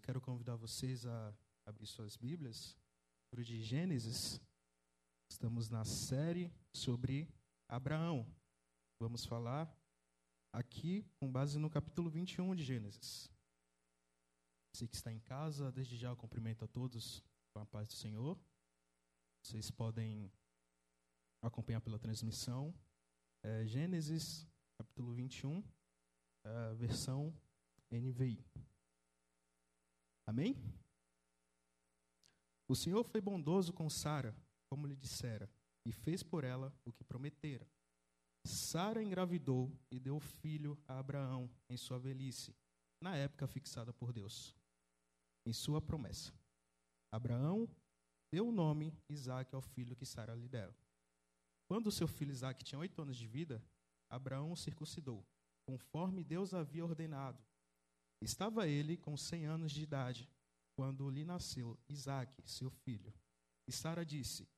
Eu quero convidar vocês a abrir suas Bíblias, livro de Gênesis. Estamos na série sobre Abraão. Vamos falar aqui com base no capítulo 21 de Gênesis. Você que está em casa, desde já eu cumprimento a todos com a paz do Senhor. Vocês podem acompanhar pela transmissão. É, Gênesis, capítulo 21, é, versão NVI. Amém? O Senhor foi bondoso com Sara, como lhe dissera, e fez por ela o que prometera. Sara engravidou e deu filho a Abraão em sua velhice, na época fixada por Deus, em sua promessa. Abraão deu o nome Isaac ao filho que Sara lhe dera. Quando seu filho Isaac tinha oito anos de vida, Abraão o circuncidou, conforme Deus havia ordenado. Estava ele com cem anos de idade, quando lhe nasceu Isaac, seu filho. E Sara disse: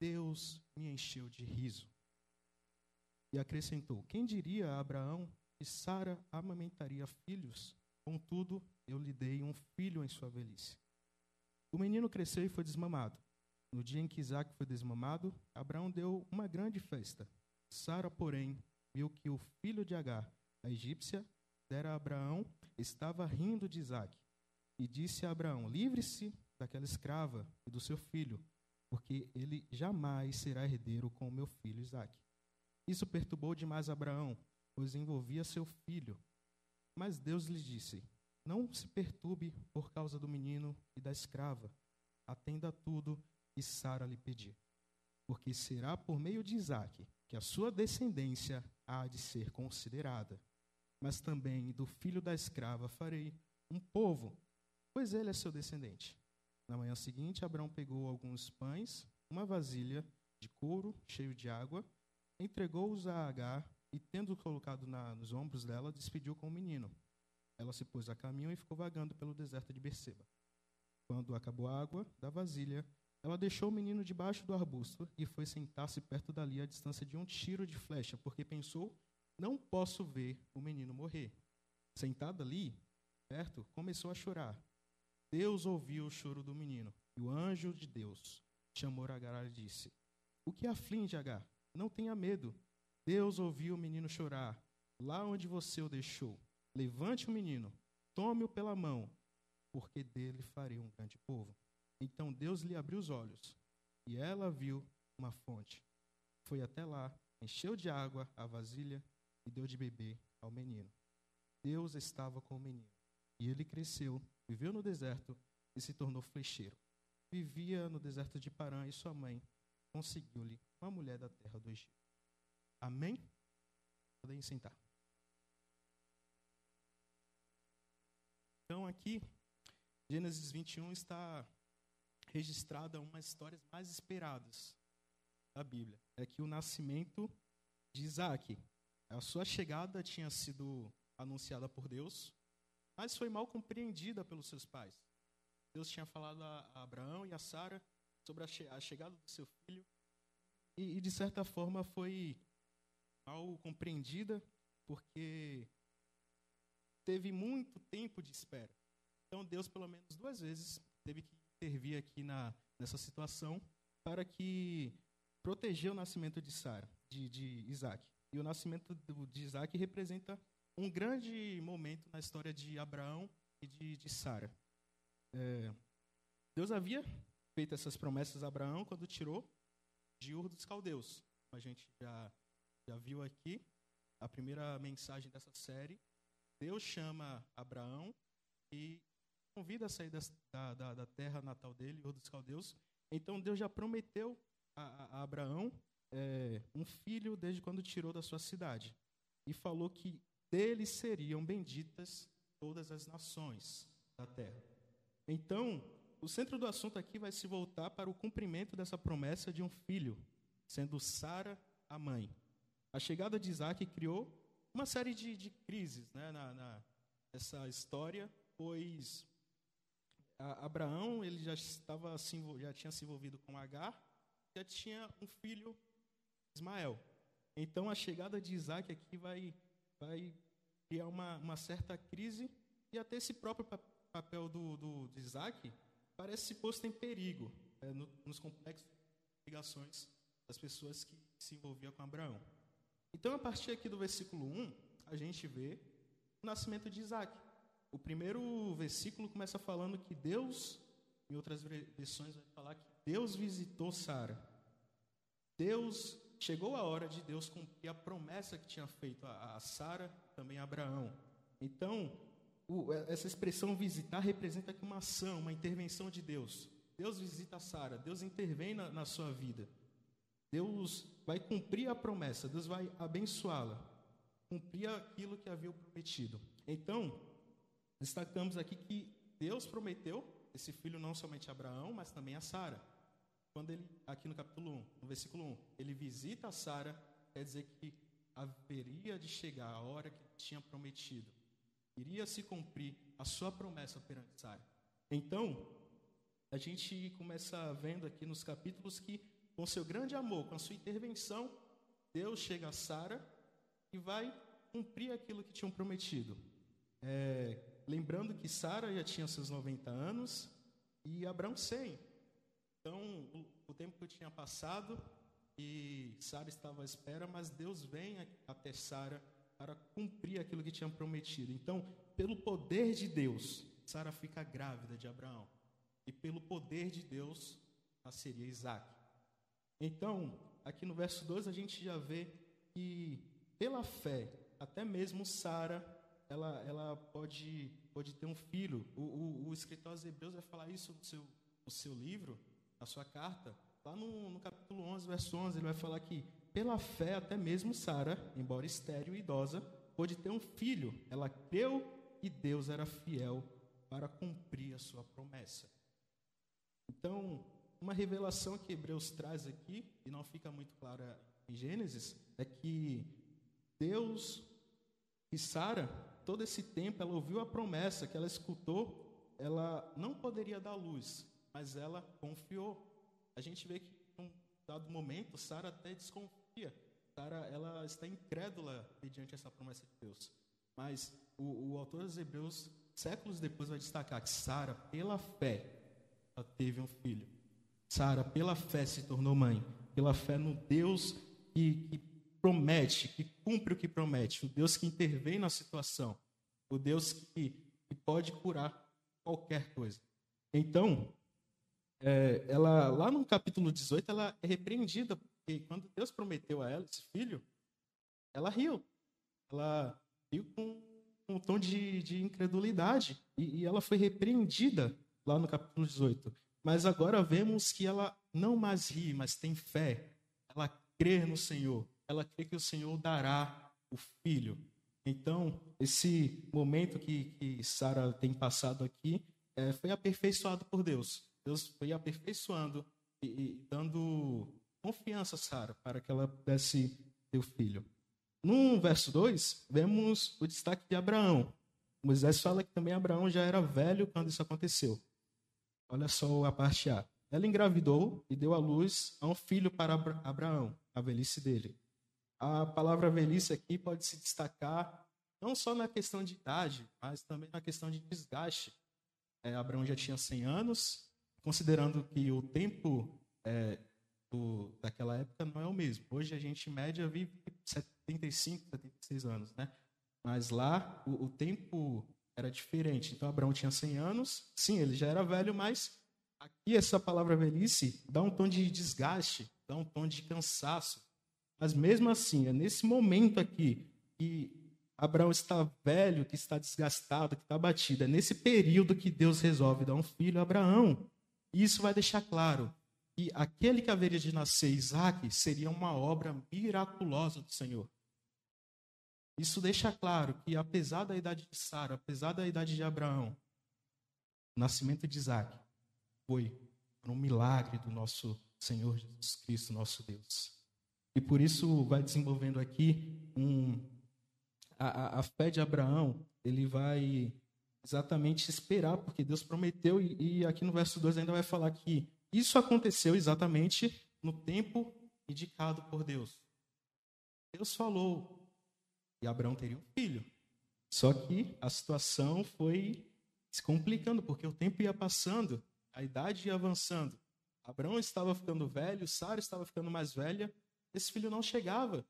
Deus me encheu de riso. E acrescentou: Quem diria a Abraão que Sara amamentaria filhos? Contudo, eu lhe dei um filho em sua velhice. O menino cresceu e foi desmamado. No dia em que Isaac foi desmamado, Abraão deu uma grande festa. Sara, porém, viu que o filho de Agar, a egípcia, dera a Abraão, estava rindo de Isaac. E disse a Abraão: Livre-se daquela escrava e do seu filho, porque ele jamais será herdeiro com o meu filho Isaac. Isso perturbou demais Abraão, pois envolvia seu filho. Mas Deus lhe disse: Não se perturbe por causa do menino e da escrava. Atenda a tudo que Sara lhe pedir. Porque será por meio de Isaac que a sua descendência há de ser considerada. Mas também do filho da escrava farei um povo, pois ele é seu descendente. Na manhã seguinte, Abraão pegou alguns pães, uma vasilha de couro cheio de água, entregou-os a Agar e, tendo colocado na, nos ombros dela, despediu com o menino. Ela se pôs a caminho e ficou vagando pelo deserto de Berseba. Quando acabou a água da vasilha, ela deixou o menino debaixo do arbusto e foi sentar-se perto dali à distância de um tiro de flecha, porque pensou: não posso ver o menino morrer. Sentada ali, perto, começou a chorar. Deus ouviu o choro do menino, e o anjo de Deus chamou Agar e disse: O que aflige, Agar? Não tenha medo. Deus ouviu o menino chorar. Lá onde você o deixou, levante o menino, tome-o pela mão, porque dele farei um grande povo. Então Deus lhe abriu os olhos, e ela viu uma fonte. Foi até lá, encheu de água a vasilha e deu de beber ao menino. Deus estava com o menino, e ele cresceu, viveu no deserto e se tornou flecheiro. Vivia no deserto de Parã e sua mãe conseguiu-lhe uma mulher da terra do Egito. Amém? Podem sentar. Então, aqui, Gênesis 21 está registrada uma das histórias mais esperadas da Bíblia. É que o nascimento de Isaac. A sua chegada tinha sido anunciada por Deus, mas foi mal compreendida pelos seus pais. Deus tinha falado a Abraão e a Sara sobre a chegada do seu filho e, e, de certa forma foi mal compreendida porque teve muito tempo de espera. Então Deus pelo menos duas vezes teve que intervir aqui na, nessa situação para que proteger o nascimento de Sara, de, de Isaac. E o nascimento de Isaac representa um grande momento na história de Abraão e de, de Sara. É, Deus havia feito essas promessas a Abraão quando tirou de Ur dos Caldeus. A gente já, já viu aqui a primeira mensagem dessa série. Deus chama Abraão e convida a sair da, da, da terra natal dele, Ur dos Caldeus. Então Deus já prometeu a, a Abraão é, um filho desde quando tirou da sua cidade. E falou que dele seriam benditas todas as nações da terra. Então, o centro do assunto aqui vai se voltar para o cumprimento dessa promessa de um filho, sendo Sara a mãe. A chegada de Isaac criou uma série de, de crises né, na, na, nessa história, pois Abraão ele já estava já tinha se envolvido com Agar, já tinha um filho Ismael. Então a chegada de Isaac aqui vai vai criar uma, uma certa crise e até esse próprio papel do, do, de Isaac parece posto em perigo é, no, nos complexos ligações das pessoas que se envolviam com Abraão. Então, a partir aqui do versículo 1, a gente vê o nascimento de Isaac. O primeiro versículo começa falando que Deus, em outras versões, vai falar que Deus visitou Sara. Deus, chegou a hora de Deus cumprir a promessa que tinha feito a, a Sara, também a Abraão. Então, o, essa expressão visitar representa aqui uma ação, uma intervenção de Deus. Deus visita Sara, Deus intervém na, na sua vida. Deus vai cumprir a promessa, Deus vai abençoá-la, cumprir aquilo que havia prometido. Então, destacamos aqui que Deus prometeu esse filho não somente a Abraão, mas também a Sara. Quando ele, aqui no capítulo 1, no versículo 1, ele visita Sara, quer dizer que haveria de chegar a hora que tinha prometido iria se cumprir a sua promessa perante Sara. Então, a gente começa vendo aqui nos capítulos que, com seu grande amor, com a sua intervenção, Deus chega a Sara e vai cumprir aquilo que tinham prometido. É, lembrando que Sara já tinha seus 90 anos e Abraão 100. Então, o, tempo que tinha passado e Sara estava à espera, mas Deus vem até Sara para cumprir aquilo que tinha prometido. Então, pelo poder de Deus, Sara fica grávida de Abraão. E pelo poder de Deus, nasceria Isaac. Então, aqui no verso 2, a gente já vê que, pela fé, até mesmo Sara, ela, ela pode, pode ter um filho. O, o, o escritor aos Hebreus vai falar isso no seu, no seu livro, na sua carta. Lá no, no capítulo 11, verso 11, ele vai falar que pela fé, até mesmo Sara, embora estéril e idosa, pôde ter um filho. Ela creu e Deus era fiel para cumprir a sua promessa. Então, uma revelação que Hebreus traz aqui, e não fica muito clara em Gênesis, é que Deus e Sara, todo esse tempo, ela ouviu a promessa que ela escutou, ela não poderia dar luz, mas ela confiou. A gente vê que, num dado momento, Sara até desconfiou Sara, ela está incrédula mediante essa promessa de Deus. Mas o, o autor dos Hebreus, séculos depois, vai destacar que Sara, pela fé, ela teve um filho. Sara, pela fé, se tornou mãe. Pela fé no Deus que, que promete, que cumpre o que promete. O Deus que intervém na situação. O Deus que, que pode curar qualquer coisa. Então, é, ela lá no capítulo 18, ela é repreendida porque quando Deus prometeu a ela esse filho, ela riu. Ela riu com, um tom de, de incredulidade. E, e ela foi repreendida lá no capítulo 18. Mas agora vemos que ela não mais ri, mas tem fé. Ela crê no Senhor. Ela crê que o Senhor dará o filho. Então, esse momento que, que Sara tem passado aqui é, foi aperfeiçoado por Deus. Deus foi aperfeiçoando e, e dando confiança a Sara para que ela pudesse ter o filho. No verso 2, vemos o destaque de Abraão. Moisés fala que também Abraão já era velho quando isso aconteceu. Olha só a parte A. Ela engravidou e deu à luz a um filho para Abraão, a velhice dele. A palavra velhice aqui pode se destacar não só na questão de idade, mas também na questão de desgaste. É, Abraão já tinha 100 anos, considerando que o tempo é, do, daquela época não é o mesmo. Hoje a gente, em média, vive 75, 76 anos, né? Mas lá o, o tempo era diferente. Então Abraão tinha 100 anos, sim, ele já era velho, mas aqui essa palavra velhice dá um tom de desgaste, dá um tom de cansaço. Mas mesmo assim, é nesse momento aqui que Abraão está velho, que está desgastado, que está batido, é nesse período que Deus resolve dar um filho a Abraão. E isso vai deixar claro que aquele que haveria de nascer, Isaac, seria uma obra miraculosa do Senhor. Isso deixa claro que, apesar da idade de Sara, apesar da idade de Abraão, o nascimento de Isaac foi um milagre do nosso Senhor Jesus Cristo, nosso Deus. E por isso vai desenvolvendo aqui um, a, a fé de Abraão, ele vai exatamente esperar, porque Deus prometeu, e, e aqui no verso 2 ainda vai falar que isso aconteceu exatamente no tempo indicado por Deus. Deus falou e Abraão teria um filho. Só que a situação foi se complicando, porque o tempo ia passando, a idade ia avançando. Abraão estava ficando velho, Sara estava ficando mais velha, esse filho não chegava.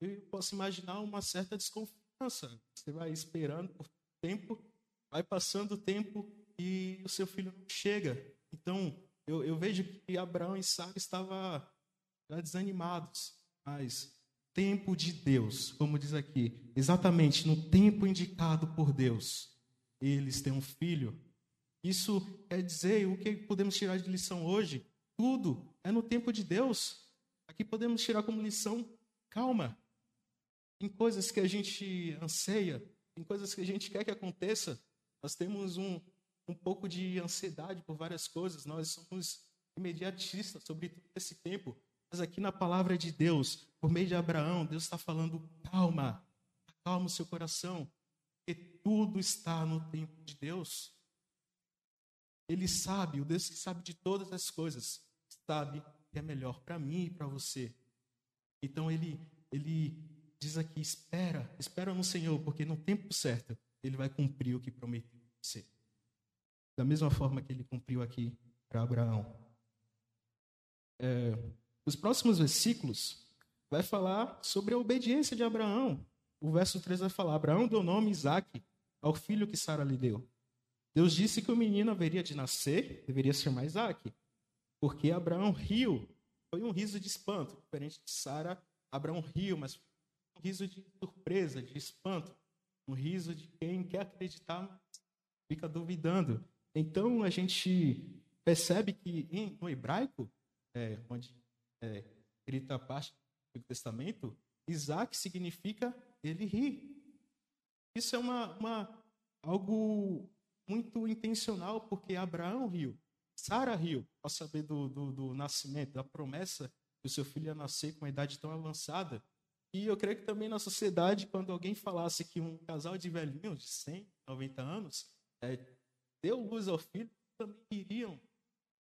Eu posso imaginar uma certa desconfiança. Você vai esperando por tempo, vai passando o tempo e o seu filho não chega. Então, eu, eu vejo que Abraão e Sara estavam já desanimados, mas tempo de Deus, como diz aqui, exatamente no tempo indicado por Deus, eles têm um filho. Isso quer dizer o que podemos tirar de lição hoje? Tudo é no tempo de Deus. Aqui podemos tirar como lição calma. Em coisas que a gente anseia, em coisas que a gente quer que aconteça, nós temos um, um pouco de ansiedade por várias coisas, nós somos imediatistas sobre esse tempo. Mas aqui na palavra de Deus, por meio de Abraão, Deus está falando: calma, calma o seu coração, porque tudo está no tempo de Deus. Ele sabe, o Deus que sabe de todas as coisas, sabe que é melhor para mim e para você. Então ele, ele diz aqui: espera, espera no Senhor, porque no tempo certo ele vai cumprir o que prometeu você. Da mesma forma que ele cumpriu aqui para Abraão. É, os próximos versículos vai falar sobre a obediência de Abraão. O verso 3 vai falar: Abraão deu nome Isaac ao filho que Sara lhe deu. Deus disse que o menino haveria de nascer, deveria ser mais Isaac, porque Abraão riu. Foi um riso de espanto, diferente de Sara. Abraão riu, mas um riso de surpresa, de espanto, um riso de quem quer acreditar, mas fica duvidando. Então a gente percebe que em, no hebraico, é, onde é escrita a parte do Testamento, Isaac significa ele ri. Isso é uma, uma, algo muito intencional, porque Abraão riu, Sara riu ao saber do, do, do nascimento, da promessa que o seu filho ia nascer com uma idade tão avançada. E eu creio que também na sociedade, quando alguém falasse que um casal de velhinhos de 100, 90 anos é, deu luz ao filho, também iriam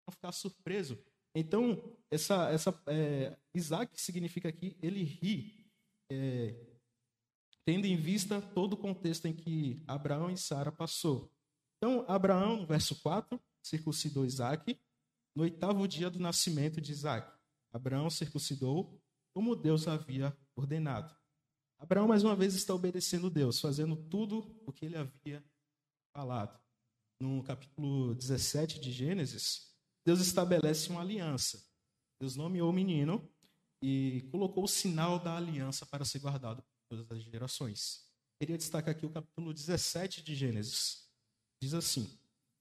ficar surpreso. Então, essa, essa é, Isaac significa aqui, ele ri, é, tendo em vista todo o contexto em que Abraão e Sara passou. Então, Abraão, no verso 4, circuncidou Isaac no oitavo dia do nascimento de Isaac. Abraão circuncidou como Deus havia ordenado. Abraão, mais uma vez, está obedecendo Deus, fazendo tudo o que ele havia falado. No capítulo 17 de Gênesis, Deus estabelece uma aliança. Deus nomeou o menino e colocou o sinal da aliança para ser guardado por todas as gerações. Queria destacar aqui o capítulo 17 de Gênesis. Diz assim: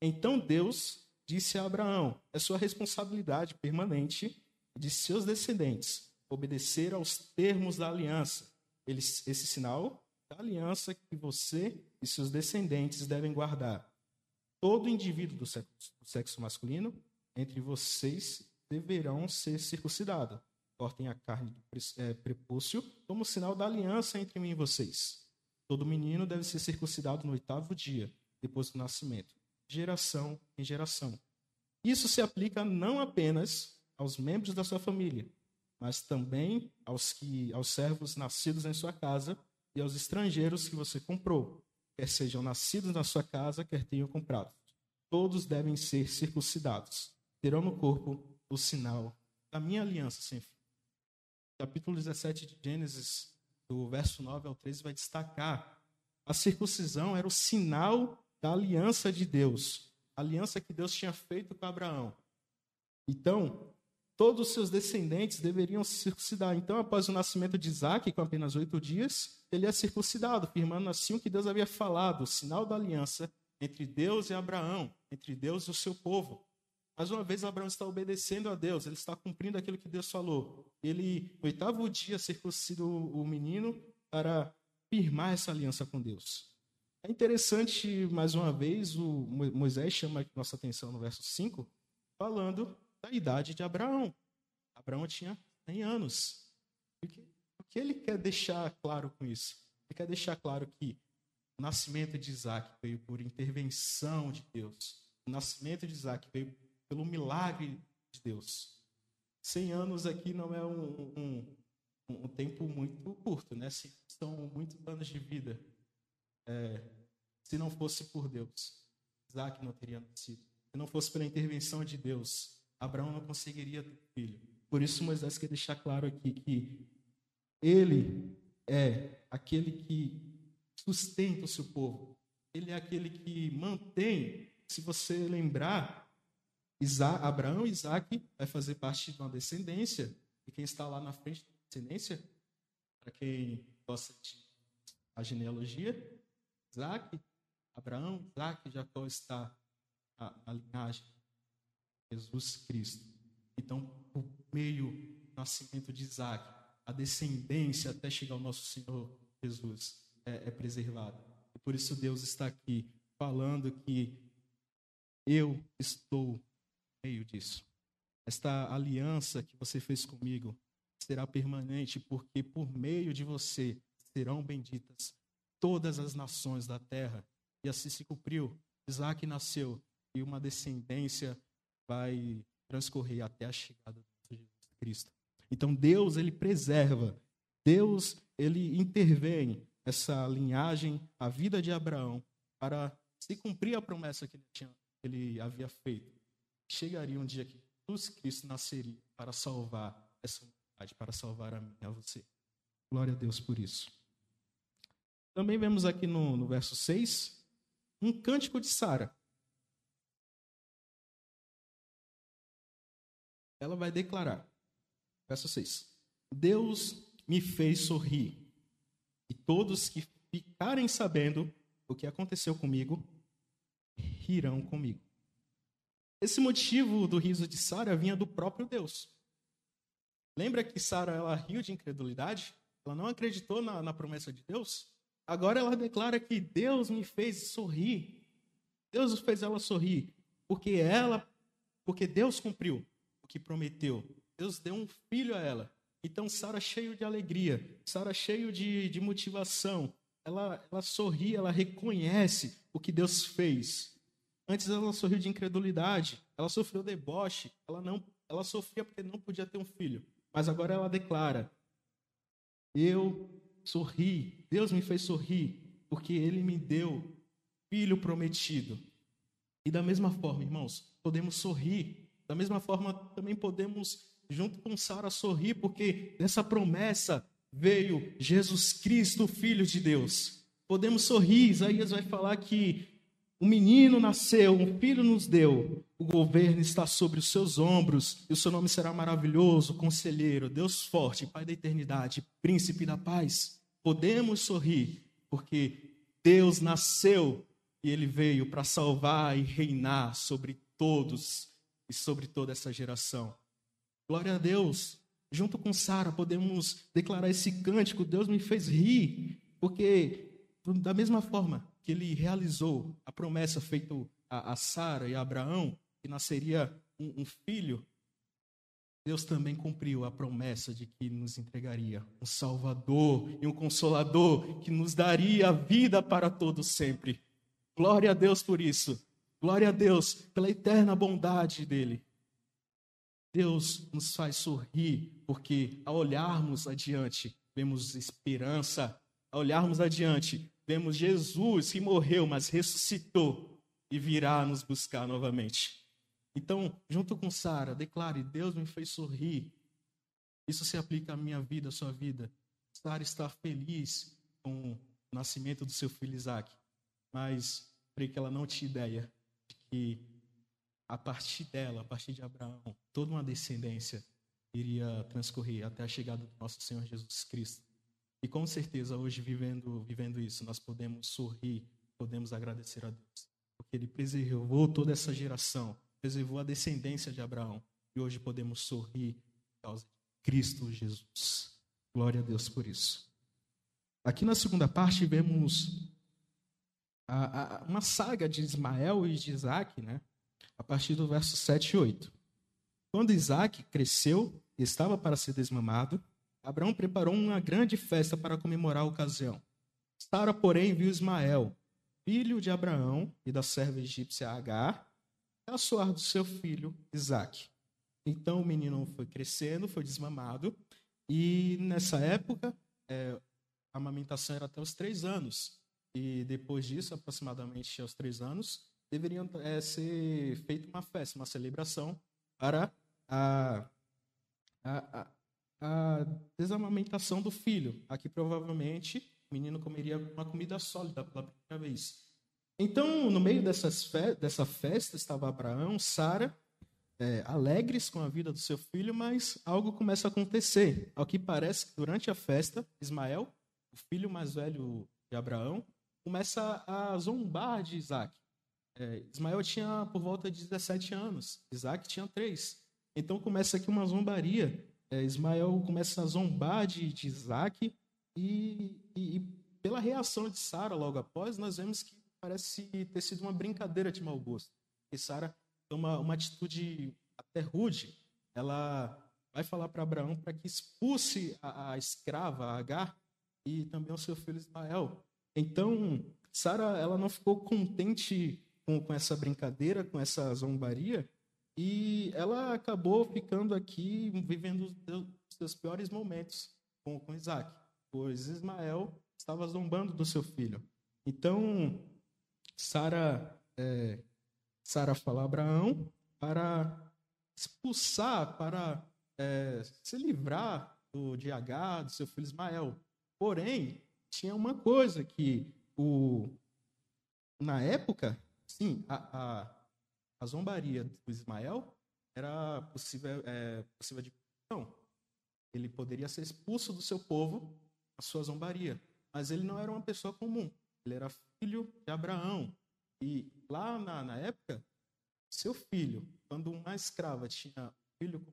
Então Deus disse a Abraão: É sua responsabilidade permanente de seus descendentes obedecer aos termos da aliança. esse sinal da aliança que você e seus descendentes devem guardar. Todo indivíduo do sexo, do sexo masculino entre vocês deverão ser circuncidados. Cortem a carne do é, prepúcio como sinal da aliança entre mim e vocês. Todo menino deve ser circuncidado no oitavo dia, depois do nascimento, geração em geração. Isso se aplica não apenas aos membros da sua família, mas também aos que aos servos nascidos em sua casa e aos estrangeiros que você comprou, quer sejam nascidos na sua casa, quer tenham comprado. Todos devem ser circuncidados terão no corpo o sinal da minha aliança sem fim. Capítulo 17 de Gênesis, do verso 9 ao 13, vai destacar a circuncisão era o sinal da aliança de Deus, a aliança que Deus tinha feito com Abraão. Então, todos os seus descendentes deveriam se circuncidar. Então, após o nascimento de Isaac, com apenas oito dias, ele é circuncidado, firmando assim o que Deus havia falado, o sinal da aliança entre Deus e Abraão, entre Deus e o seu povo. Mais uma vez, Abraão está obedecendo a Deus, ele está cumprindo aquilo que Deus falou. Ele, no oitavo dia, circuncido o menino para firmar essa aliança com Deus. É interessante, mais uma vez, o Moisés chama nossa atenção no verso 5, falando da idade de Abraão. Abraão tinha 100 anos. O que, o que ele quer deixar claro com isso? Ele quer deixar claro que o nascimento de Isaac veio por intervenção de Deus. O nascimento de Isaac veio pelo milagre de Deus. Cem anos aqui não é um, um, um tempo muito curto, né? São muitos anos de vida. É, se não fosse por Deus. Isaac não teria nascido. Se não fosse pela intervenção de Deus, Abraão não conseguiria ter filho. Por isso Moisés quer deixar claro aqui que ele é aquele que sustenta o seu povo. Ele é aquele que mantém, se você lembrar, Abraão e Isaac vai fazer parte de uma descendência. E quem está lá na frente da descendência, para quem gosta de a genealogia, Isaac, Abraão, Isaac, Jacó está a, a linhagem Jesus Cristo. Então, por meio do nascimento de Isaac, a descendência até chegar ao nosso Senhor Jesus é, é preservada. E por isso Deus está aqui falando que eu estou no meio disso. Esta aliança que você fez comigo será permanente, porque por meio de você serão benditas todas as nações da terra. E assim se cumpriu. Isaac nasceu e uma descendência vai transcorrer até a chegada de Jesus Cristo. Então Deus ele preserva, Deus ele intervém essa linhagem, a vida de Abraão para se cumprir a promessa que ele, tinha, ele havia feito. Chegaria um dia que Jesus Cristo nasceria para salvar essa humanidade, para salvar a mim e a você. Glória a Deus por isso. Também vemos aqui no, no verso 6 um cântico de Sara. Ela vai declarar, verso 6: Deus me fez sorrir, e todos que ficarem sabendo o que aconteceu comigo rirão comigo. Esse motivo do riso de Sara vinha do próprio Deus. Lembra que Sara ela riu de incredulidade? Ela não acreditou na, na promessa de Deus? Agora ela declara que Deus me fez sorrir. Deus fez ela sorrir porque ela, porque Deus cumpriu o que prometeu. Deus deu um filho a ela. Então Sara cheio de alegria, Sara cheio de, de motivação. Ela, ela sorri, ela reconhece o que Deus fez. Antes ela sorriu de incredulidade, ela sofreu deboche, ela não, ela sofria porque não podia ter um filho. Mas agora ela declara: Eu sorri, Deus me fez sorrir, porque Ele me deu filho prometido. E da mesma forma, irmãos, podemos sorrir. Da mesma forma, também podemos, junto com Sara, sorrir, porque dessa promessa veio Jesus Cristo, Filho de Deus. Podemos sorrir. Isaías vai falar que um menino nasceu, um filho nos deu, o governo está sobre os seus ombros, e o seu nome será maravilhoso, conselheiro, Deus forte, Pai da eternidade, príncipe da paz. Podemos sorrir, porque Deus nasceu e ele veio para salvar e reinar sobre todos e sobre toda essa geração. Glória a Deus. Junto com Sara, podemos declarar esse cântico: Deus me fez rir, porque da mesma forma que ele realizou a promessa feita a, a Sara e a Abraão, que nasceria um, um filho, Deus também cumpriu a promessa de que nos entregaria um Salvador e um Consolador que nos daria a vida para todos sempre. Glória a Deus por isso. Glória a Deus pela eterna bondade dele. Deus nos faz sorrir porque ao olharmos adiante, vemos esperança. Ao olharmos adiante, vemos Jesus que morreu, mas ressuscitou e virá nos buscar novamente. Então, junto com Sara, declare: Deus me fez sorrir. Isso se aplica à minha vida, à sua vida. Sara está feliz com o nascimento do seu filho Isaac, mas creio que ela não tinha ideia de que a partir dela, a partir de Abraão, toda uma descendência iria transcorrer até a chegada do nosso Senhor Jesus Cristo. E com certeza hoje vivendo vivendo isso, nós podemos sorrir, podemos agradecer a Deus, porque ele preservou toda essa geração, preservou a descendência de Abraão, e hoje podemos sorrir por causa de Cristo Jesus. Glória a Deus por isso. Aqui na segunda parte vemos a, a, uma saga de Ismael e de Isaac, né? a partir do verso 7 e 8. Quando Isaac cresceu e estava para ser desmamado, Abraão preparou uma grande festa para comemorar a ocasião. Sara, porém, viu Ismael, filho de Abraão e da serva egípcia Agar, caçoar do seu filho Isaac. Então o menino foi crescendo, foi desmamado, e nessa época é, a amamentação era até os três anos. E depois disso, aproximadamente aos três anos, deveria é, ser feita uma festa, uma celebração para a, a, a, a desamamentação do filho. Aqui provavelmente o menino comeria uma comida sólida pela primeira vez. Então, no meio dessas fe dessa festa estava Abraão, Sara, é, alegres com a vida do seu filho, mas algo começa a acontecer. Ao que parece durante a festa, Ismael, o filho mais velho de Abraão, começa a zombar de Isaac. É, Ismael tinha por volta de 17 anos, Isaac tinha 3. Então começa aqui uma zombaria. É, Ismael começa a zombar de, de Isaac e, e, e pela reação de Sara logo após, nós vemos que parece ter sido uma brincadeira de mau gosto. E Sara toma uma atitude até rude. Ela vai falar para Abraão para que expulse a, a escrava, a Agar, e também o seu filho Ismael. Então, Sara ela não ficou contente com, com essa brincadeira, com essa zombaria, e ela acabou ficando aqui vivendo os seus piores momentos com, com Isaac, pois Ismael estava zombando do seu filho. Então, Sara é, Sara fala a Abraão para expulsar, para é, se livrar do, de H, do seu filho Ismael. Porém, tinha uma coisa que o, na época, sim, a, a, a zombaria do Ismael era possível, é, possível de não. Ele poderia ser expulso do seu povo a sua zombaria, mas ele não era uma pessoa comum. Ele era filho de Abraão, e lá na, na época, seu filho, quando uma escrava tinha filho com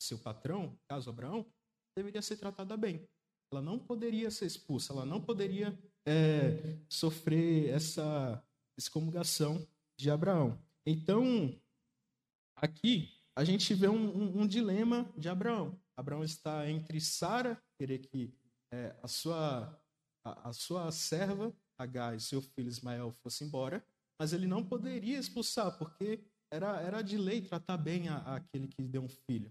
seu patrão, caso Abraão, deveria ser tratada bem. Ela não poderia ser expulsa, ela não poderia é, sofrer essa excomungação de Abraão. Então, aqui a gente vê um, um, um dilema de Abraão. Abraão está entre Sara, querer que é, a, sua, a, a sua serva Agar e seu filho Ismael fossem embora, mas ele não poderia expulsar, porque era, era de lei tratar bem a, a aquele que deu um filho.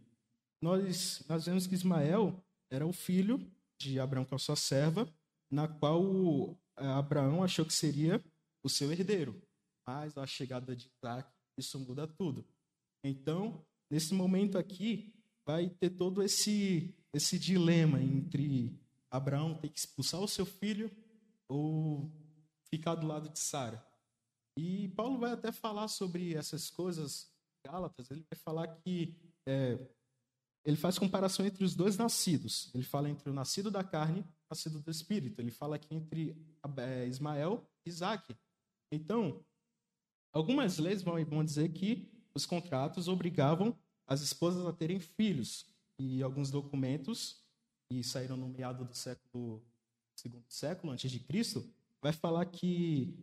Nós, nós vemos que Ismael era o filho de Abraão com a sua serva, na qual é, Abraão achou que seria o seu herdeiro. Mas a chegada de Isaac, isso muda tudo. Então, nesse momento aqui, vai ter todo esse, esse dilema entre Abraão ter que expulsar o seu filho ou ficar do lado de Sara. E Paulo vai até falar sobre essas coisas, Gálatas, ele vai falar que é, ele faz comparação entre os dois nascidos. Ele fala entre o nascido da carne e o nascido do espírito. Ele fala aqui entre é, Ismael e Isaac. Então, algumas leis vão, dizer que os contratos obrigavam as esposas a terem filhos. E alguns documentos, que saíram no meado do século segundo século antes de Cristo, vai falar que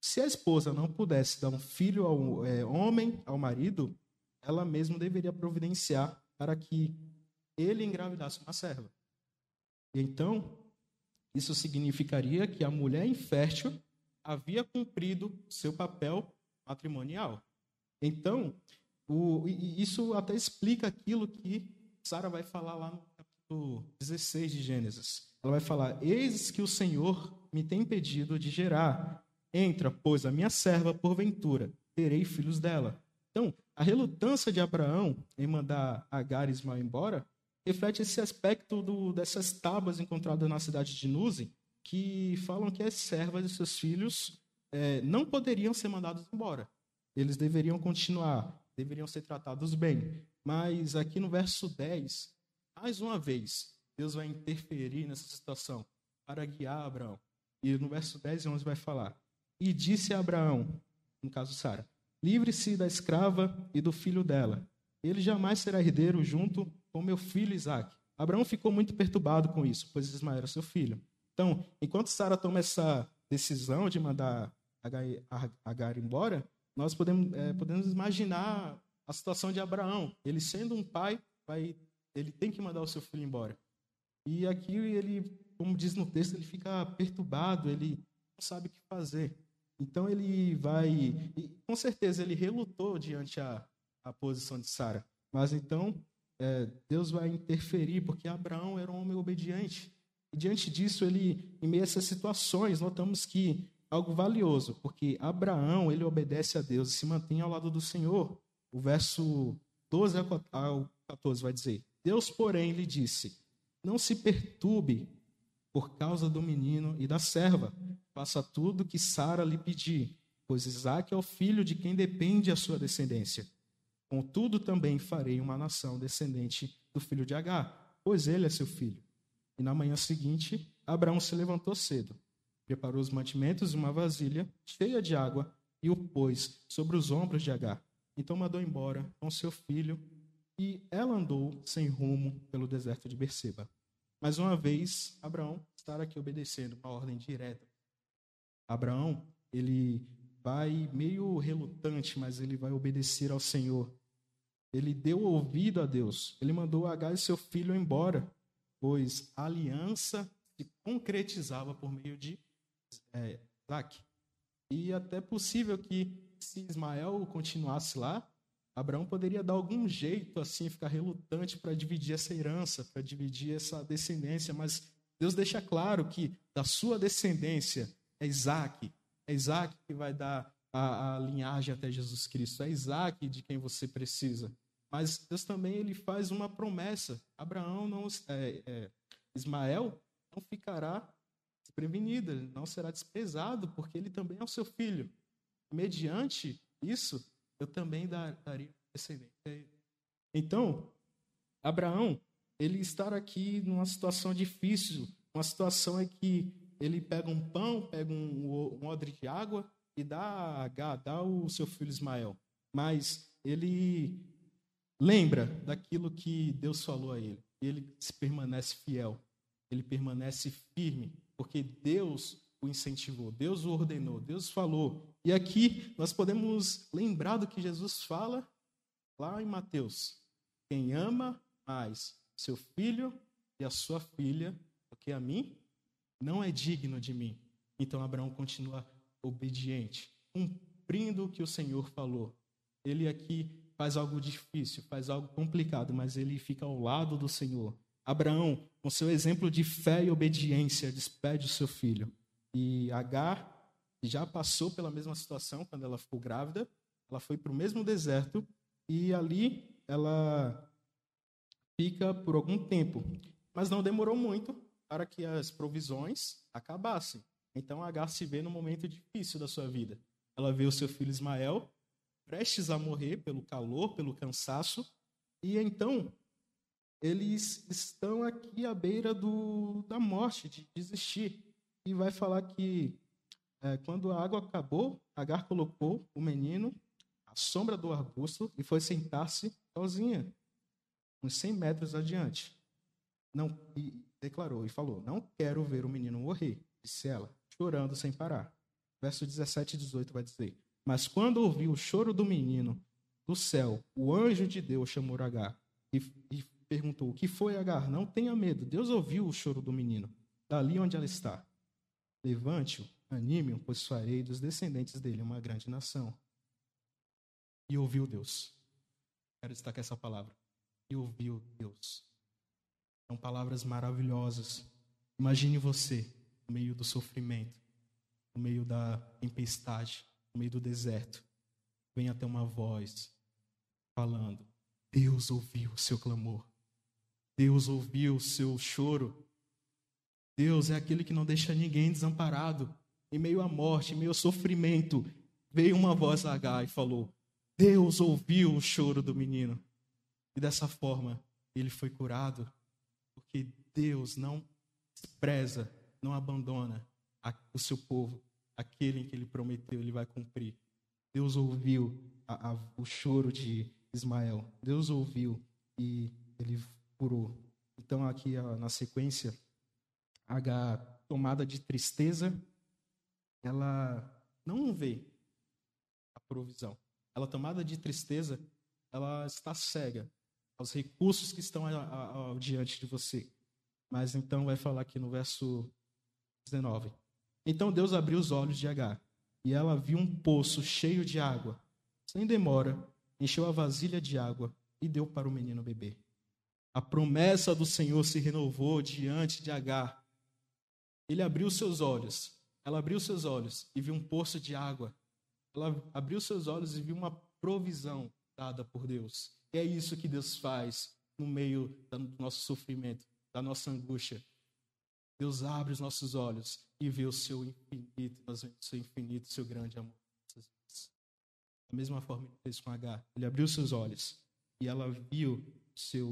se a esposa não pudesse dar um filho ao é, homem, ao marido, ela mesma deveria providenciar para que ele engravidasse uma serva. E então, isso significaria que a mulher infértil havia cumprido seu papel matrimonial. Então, o, isso até explica aquilo que Sara vai falar lá no capítulo 16 de Gênesis. Ela vai falar: Eis que o Senhor me tem pedido de gerar. Entra, pois, a minha serva, porventura, terei filhos dela. Então, a relutância de Abraão em mandar Agar e Ismael embora reflete esse aspecto do, dessas tábuas encontradas na cidade de Nuzi, que falam que as servas e seus filhos é, não poderiam ser mandados embora. Eles deveriam continuar, deveriam ser tratados bem. Mas aqui no verso 10, mais uma vez, Deus vai interferir nessa situação para guiar Abraão. E no verso 10 e 11 vai falar: E disse a Abraão, no caso Sara, livre-se da escrava e do filho dela. Ele jamais será herdeiro junto com meu filho Isaac. Abraão ficou muito perturbado com isso, pois Ismael era seu filho. Então, enquanto Sara toma essa decisão de mandar Agar embora, nós podemos, é, podemos imaginar a situação de Abraão. Ele sendo um pai, vai, ele tem que mandar o seu filho embora. E aqui ele, como diz no texto, ele fica perturbado, ele não sabe o que fazer. Então ele vai, e com certeza ele relutou diante a, a posição de Sara. Mas então é, Deus vai interferir, porque Abraão era um homem obediente. E diante disso, ele, em meio a essas situações, notamos que algo valioso, porque Abraão, ele obedece a Deus e se mantém ao lado do Senhor. O verso 12 ao 14 vai dizer: Deus, porém, lhe disse: Não se perturbe por causa do menino e da serva. Faça tudo que Sara lhe pedir, pois Isaac é o filho de quem depende a sua descendência. Contudo, também farei uma nação descendente do filho de Agar, pois ele é seu filho. E na manhã seguinte, Abraão se levantou cedo, preparou os mantimentos e uma vasilha cheia de água e o pôs sobre os ombros de Agar. Então mandou embora com seu filho e ela andou sem rumo pelo deserto de Berseba. Mais uma vez, Abraão está aqui obedecendo uma ordem direta. Abraão, ele vai meio relutante, mas ele vai obedecer ao Senhor. Ele deu ouvido a Deus. Ele mandou Agar e seu filho embora, pois a aliança se concretizava por meio de é, Isaac. E até possível que, se Ismael continuasse lá, Abraão poderia dar algum jeito assim, ficar relutante para dividir essa herança, para dividir essa descendência, mas Deus deixa claro que da sua descendência é Isaac, é Isaac que vai dar a, a linhagem até Jesus Cristo, é Isaac de quem você precisa. Mas Deus também ele faz uma promessa. Abraão não, é, é, Ismael não ficará desprevenido, não será desprezado, porque ele também é o seu filho. Mediante isso, eu também daria descendência ele. Então, Abraão, ele está aqui numa situação difícil, uma situação em que ele pega um pão, pega um, um odre de água e dá a H, dá o seu filho Ismael. Mas ele lembra daquilo que Deus falou a ele. Ele se permanece fiel. Ele permanece firme, porque Deus o incentivou, Deus o ordenou, Deus falou. E aqui nós podemos lembrar do que Jesus fala lá em Mateus: quem ama mais seu filho e a sua filha do que a mim, não é digno de mim. Então Abraão continua obediente, cumprindo o que o Senhor falou. Ele aqui faz algo difícil, faz algo complicado, mas ele fica ao lado do Senhor. Abraão, com seu exemplo de fé e obediência, despede o seu filho. E Agar já passou pela mesma situação quando ela ficou grávida. Ela foi para o mesmo deserto e ali ela fica por algum tempo. Mas não demorou muito para que as provisões acabassem. Então Agar se vê num momento difícil da sua vida. Ela vê o seu filho Ismael prestes a morrer pelo calor, pelo cansaço, e então eles estão aqui à beira do, da morte, de desistir e vai falar que é, quando a água acabou, Agar colocou o menino à sombra do arbusto e foi sentar-se sozinha, uns 100 metros adiante. Não, e declarou e falou: Não quero ver o menino morrer, disse ela, chorando sem parar. Verso 17 e 18 vai dizer: Mas quando ouviu o choro do menino do céu, o anjo de Deus chamou Agar e, e perguntou: O que foi, Agar? Não tenha medo. Deus ouviu o choro do menino, dali onde ela está. Levante-o, anime-o, pois farei dos descendentes dele uma grande nação. E ouviu Deus. Quero destacar essa palavra. E ouviu Deus. São palavras maravilhosas. Imagine você no meio do sofrimento, no meio da tempestade, no meio do deserto. Vem até uma voz falando: Deus ouviu o seu clamor. Deus ouviu o seu choro. Deus é aquele que não deixa ninguém desamparado. Em meio à morte, em meio ao sofrimento, veio uma voz H e falou: Deus ouviu o choro do menino. E dessa forma, ele foi curado, porque Deus não despreza, não abandona o seu povo, aquele em que ele prometeu, ele vai cumprir. Deus ouviu a, a, o choro de Ismael. Deus ouviu e ele curou. Então, aqui na sequência, H, tomada de tristeza, ela não vê a provisão. Ela tomada de tristeza, ela está cega aos recursos que estão ao diante de você. Mas então vai falar aqui no verso 19. Então Deus abriu os olhos de Agar, e ela viu um poço cheio de água. Sem demora, encheu a vasilha de água e deu para o menino beber. A promessa do Senhor se renovou diante de Agar, ele abriu seus olhos. Ela abriu seus olhos e viu um poço de água. Ela abriu seus olhos e viu uma provisão dada por Deus. E é isso que Deus faz no meio do nosso sofrimento, da nossa angústia. Deus abre os nossos olhos e vê o seu infinito, o seu infinito, o seu grande amor. Da mesma forma ele fez com H. Ele abriu seus olhos e ela viu seu,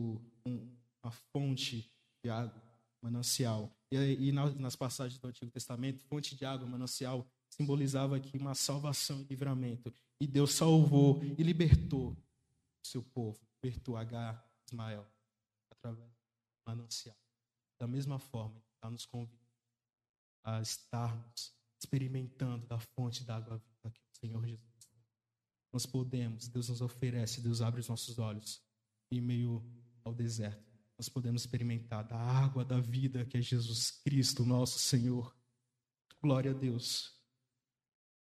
um, uma fonte de água, manancial. E, e nas passagens do Antigo Testamento, fonte de água, manancial, simbolizava aqui uma salvação e livramento. E Deus salvou e libertou o seu povo, libertou H, Ismael, através do manancial. Da mesma forma, está nos convidando a estarmos experimentando da fonte da água viva que o Senhor Jesus. Nós podemos, Deus nos oferece, Deus abre os nossos olhos em meio ao deserto. Nós podemos experimentar da água da vida que é Jesus Cristo, nosso Senhor. Glória a Deus.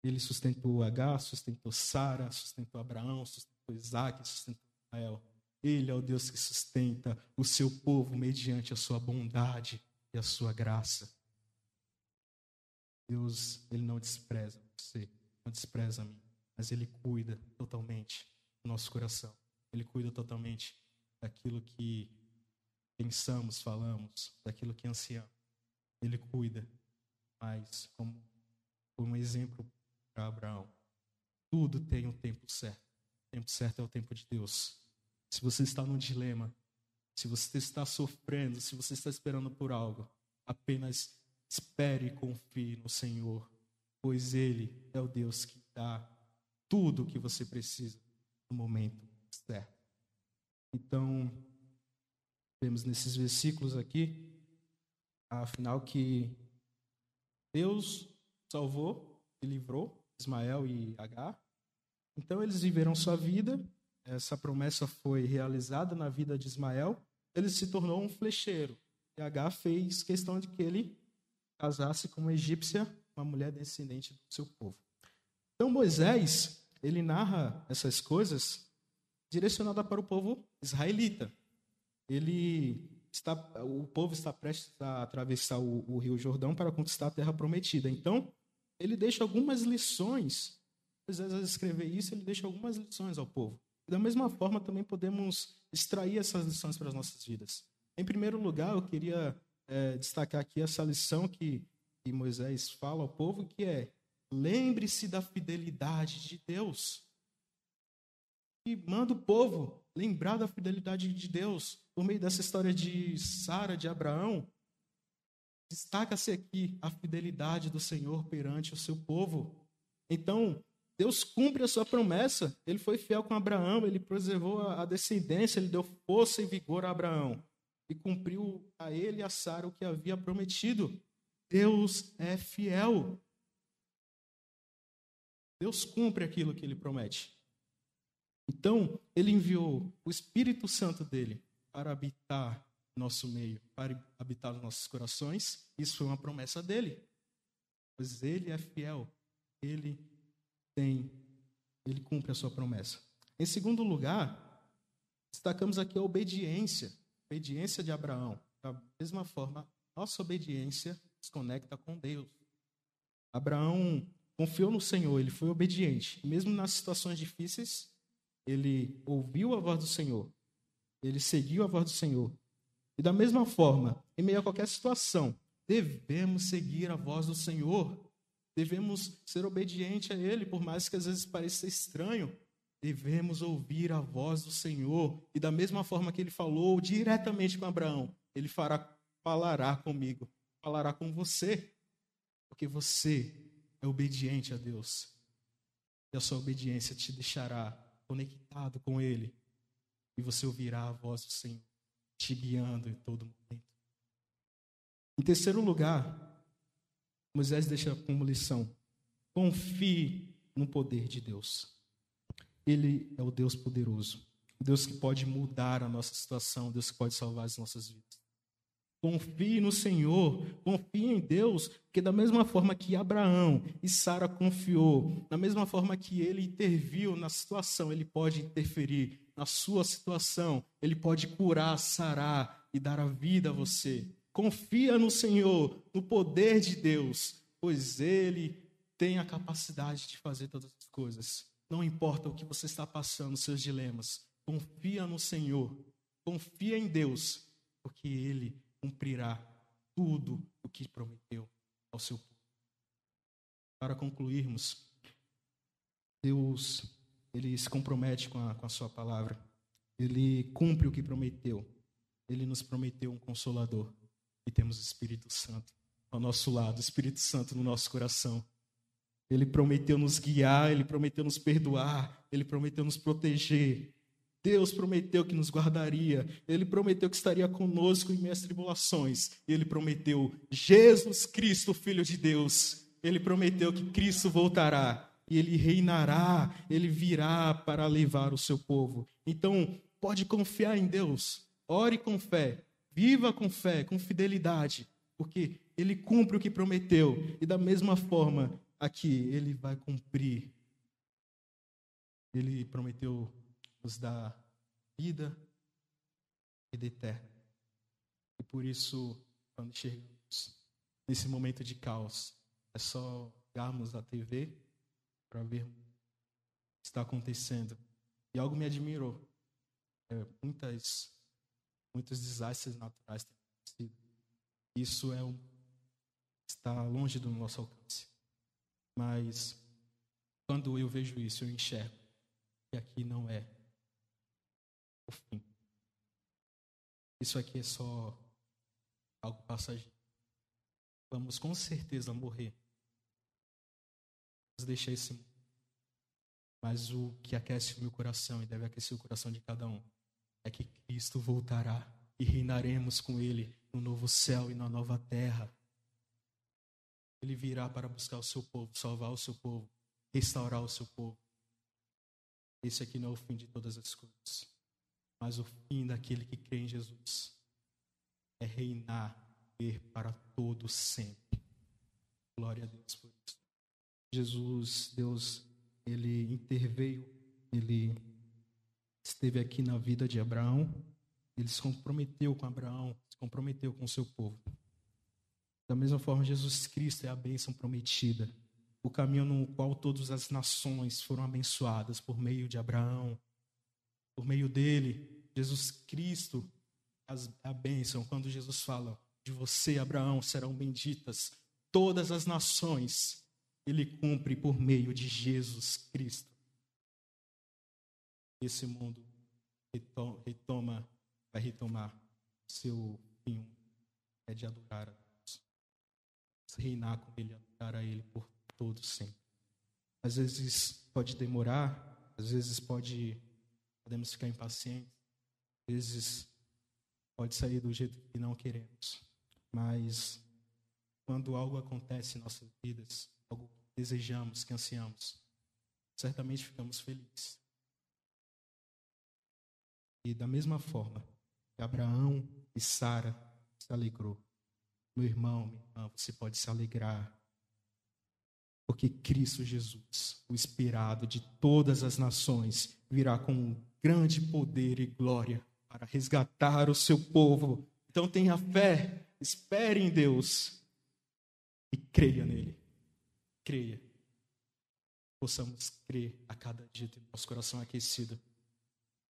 Ele sustentou H, sustentou Sara, sustentou Abraão, sustentou Isaac, sustentou Israel. Ele é o Deus que sustenta o seu povo mediante a sua bondade e a sua graça. Deus, ele não despreza você, não despreza a mim, mas ele cuida totalmente do nosso coração. Ele cuida totalmente daquilo que pensamos, falamos, daquilo que ansiamos. Ele cuida. Mas, como, um exemplo para Abraão, tudo tem um tempo certo. O tempo certo é o tempo de Deus. Se você está num dilema, se você está sofrendo, se você está esperando por algo, apenas espere e confie no Senhor, pois Ele é o Deus que dá tudo o que você precisa no momento certo. Então, vemos nesses versículos aqui, afinal, que Deus salvou e livrou Ismael e Agar. Então, eles viveram sua vida, essa promessa foi realizada na vida de Ismael, ele se tornou um flecheiro. E Agar fez questão de que ele casasse com uma egípcia, uma mulher descendente do seu povo. Então Moisés, ele narra essas coisas direcionada para o povo israelita. Ele está, o povo está prestes a atravessar o, o Rio Jordão para conquistar a terra prometida. Então, ele deixa algumas lições. Moisés, ao escrever isso, ele deixa algumas lições ao povo. Da mesma forma, também podemos extrair essas lições para as nossas vidas. Em primeiro lugar, eu queria é, destacar aqui essa lição que, que Moisés fala ao povo, que é lembre-se da fidelidade de Deus. E manda o povo lembrar da fidelidade de Deus por meio dessa história de Sara, de Abraão. Destaca-se aqui a fidelidade do Senhor perante o seu povo. Então, Deus cumpre a sua promessa. Ele foi fiel com Abraão, ele preservou a descendência, ele deu força e vigor a Abraão e cumpriu a ele e a Sara o que havia prometido. Deus é fiel. Deus cumpre aquilo que ele promete. Então, ele enviou o Espírito Santo dele para habitar nosso meio, para habitar os nossos corações. Isso foi uma promessa dele. Pois ele é fiel. Ele tem, ele cumpre a sua promessa. Em segundo lugar, destacamos aqui a obediência obediência de Abraão. Da mesma forma, nossa obediência se conecta com Deus. Abraão confiou no Senhor, ele foi obediente. Mesmo nas situações difíceis, ele ouviu a voz do Senhor, ele seguiu a voz do Senhor. E da mesma forma, em meio a qualquer situação, devemos seguir a voz do Senhor. Devemos ser obedientes a Ele, por mais que às vezes pareça estranho devemos ouvir a voz do Senhor. E da mesma forma que ele falou diretamente com Abraão, ele fará, falará comigo, falará com você, porque você é obediente a Deus. E a sua obediência te deixará conectado com Ele. E você ouvirá a voz do Senhor te guiando em todo momento. Em terceiro lugar, Moisés deixa como lição: confie no poder de Deus. Ele é o Deus poderoso. O Deus que pode mudar a nossa situação, Deus que pode salvar as nossas vidas. Confie no Senhor, confie em Deus, porque da mesma forma que Abraão e Sara confiou, da mesma forma que ele interviu na situação, ele pode interferir na sua situação, ele pode curar, sarar e dar a vida a você. Confia no Senhor, no poder de Deus, pois Ele tem a capacidade de fazer todas as coisas. Não importa o que você está passando, seus dilemas, confia no Senhor, confia em Deus, porque Ele cumprirá tudo o que prometeu ao seu povo. Para concluirmos, Deus ele se compromete com a, com a sua palavra, ele cumpre o que prometeu. Ele nos prometeu um consolador e temos o Espírito Santo ao nosso lado, o Espírito Santo no nosso coração. Ele prometeu nos guiar, ele prometeu nos perdoar, ele prometeu nos proteger. Deus prometeu que nos guardaria, ele prometeu que estaria conosco em minhas tribulações, ele prometeu Jesus Cristo, Filho de Deus. Ele prometeu que Cristo voltará e ele reinará, ele virá para levar o seu povo. Então, pode confiar em Deus, ore com fé, viva com fé, com fidelidade, porque ele cumpre o que prometeu e da mesma forma aqui ele vai cumprir. Ele prometeu nos dar vida e vida eterna. E por isso, quando chegamos nesse momento de caos, é só ligarmos a TV para ver o que está acontecendo. E algo me admirou. É, muitas, muitos desastres naturais têm acontecido. Isso é um, está longe do nosso alcance. Mas quando eu vejo isso, eu enxergo que aqui não é o fim. Isso aqui é só algo passageiro. Vamos com certeza morrer. Vamos deixar esse mundo. Mas o que aquece o meu coração e deve aquecer o coração de cada um é que Cristo voltará e reinaremos com Ele no novo céu e na nova terra. Ele virá para buscar o seu povo, salvar o seu povo, restaurar o seu povo. Esse aqui não é o fim de todas as coisas, mas o fim daquele que crê em Jesus é reinar, ver para todo sempre. Glória a Deus por isso. Jesus, Deus, ele interveio, ele esteve aqui na vida de Abraão, ele se comprometeu com Abraão, se comprometeu com o seu povo. Da mesma forma, Jesus Cristo é a bênção prometida, o caminho no qual todas as nações foram abençoadas por meio de Abraão. Por meio dele, Jesus Cristo a bênção. Quando Jesus fala de você, Abraão, serão benditas todas as nações, ele cumpre por meio de Jesus Cristo. Esse mundo retoma, vai retomar seu fim, é de adorar a Deus, reinar com Ele, adorar a Ele por todo sempre. Às vezes pode demorar, às vezes pode podemos ficar impacientes, às vezes pode sair do jeito que não queremos, mas quando algo acontece em nossas vidas, algo que desejamos, que ansiamos, certamente ficamos felizes. E da mesma forma que Abraão e Sara se alegrou, meu irmão, minha irmã, você pode se alegrar. Porque Cristo Jesus, o esperado de todas as nações, virá com grande poder e glória para resgatar o seu povo. Então tenha fé, espere em Deus e creia nele. Creia. Possamos crer a cada dia, ter nosso coração aquecido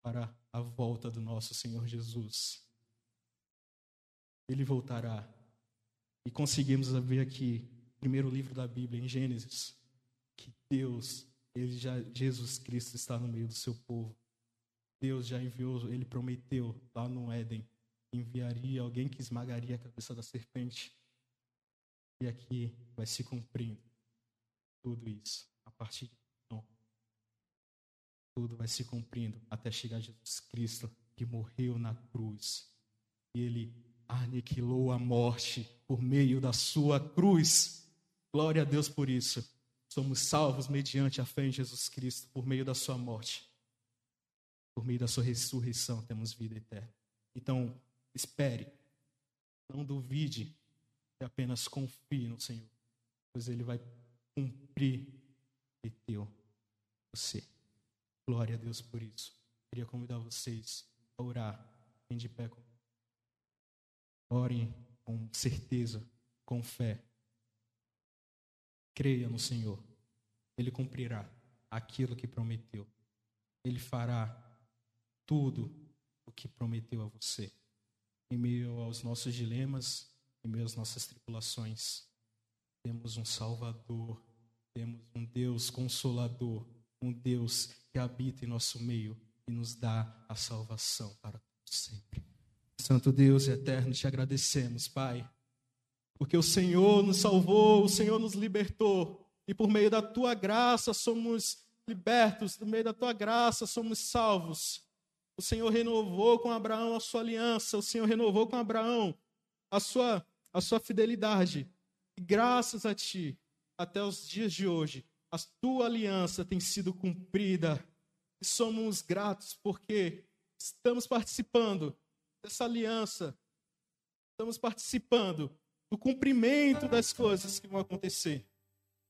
para a volta do nosso Senhor Jesus. Ele voltará. E conseguimos ver aqui, primeiro livro da Bíblia, em Gênesis, que Deus, ele já, Jesus Cristo está no meio do seu povo. Deus já enviou, ele prometeu lá no Éden, enviaria alguém que esmagaria a cabeça da serpente. E aqui vai se cumprindo tudo isso a partir de então. Tudo vai se cumprindo até chegar Jesus Cristo, que morreu na cruz. E ele aniquilou a morte por meio da sua cruz. Glória a Deus por isso. Somos salvos mediante a fé em Jesus Cristo, por meio da sua morte. Por meio da sua ressurreição temos vida eterna. Então, espere. Não duvide e apenas confie no Senhor, pois Ele vai cumprir e teu você. Glória a Deus por isso. Queria convidar vocês a orar em de pé. Orem com certeza, com fé. Creia no Senhor. Ele cumprirá aquilo que prometeu. Ele fará tudo o que prometeu a você. Em meio aos nossos dilemas, em meio às nossas tripulações, temos um Salvador, temos um Deus consolador, um Deus que habita em nosso meio e nos dá a salvação para sempre. Santo Deus eterno, te agradecemos, Pai, porque o Senhor nos salvou, o Senhor nos libertou, e por meio da tua graça somos libertos, por meio da tua graça somos salvos. O Senhor renovou com Abraão a sua aliança, o Senhor renovou com Abraão a sua, a sua fidelidade. E graças a ti, até os dias de hoje, a tua aliança tem sido cumprida. E somos gratos porque estamos participando dessa aliança, estamos participando do cumprimento das coisas que vão acontecer.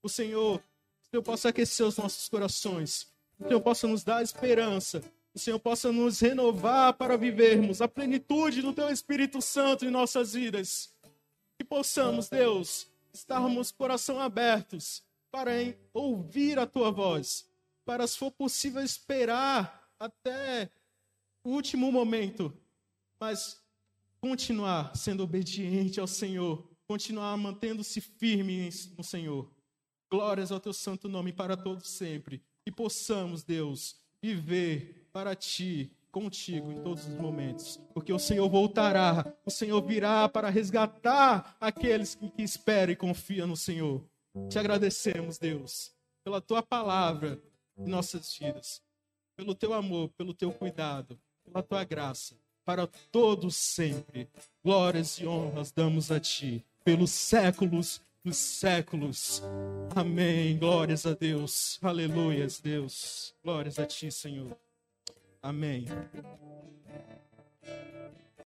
O Senhor, o Senhor possa aquecer os nossos corações, o Senhor possa nos dar esperança, o Senhor possa nos renovar para vivermos a plenitude do Teu Espírito Santo em nossas vidas. Que possamos, Deus, estarmos coração abertos para ouvir a Tua voz, para, se for possível, esperar até o último momento, mas continuar sendo obediente ao Senhor, continuar mantendo-se firme no Senhor. Glórias ao teu santo nome para todos sempre. Que possamos, Deus, viver para ti, contigo em todos os momentos. Porque o Senhor voltará, o Senhor virá para resgatar aqueles que, que esperam e confiam no Senhor. Te agradecemos, Deus, pela tua palavra em nossas vidas, pelo teu amor, pelo teu cuidado, pela tua graça para todos sempre. Glórias e honras damos a ti, pelos séculos dos séculos. Amém. Glórias a Deus. Aleluias, Deus. Glórias a ti, Senhor. Amém.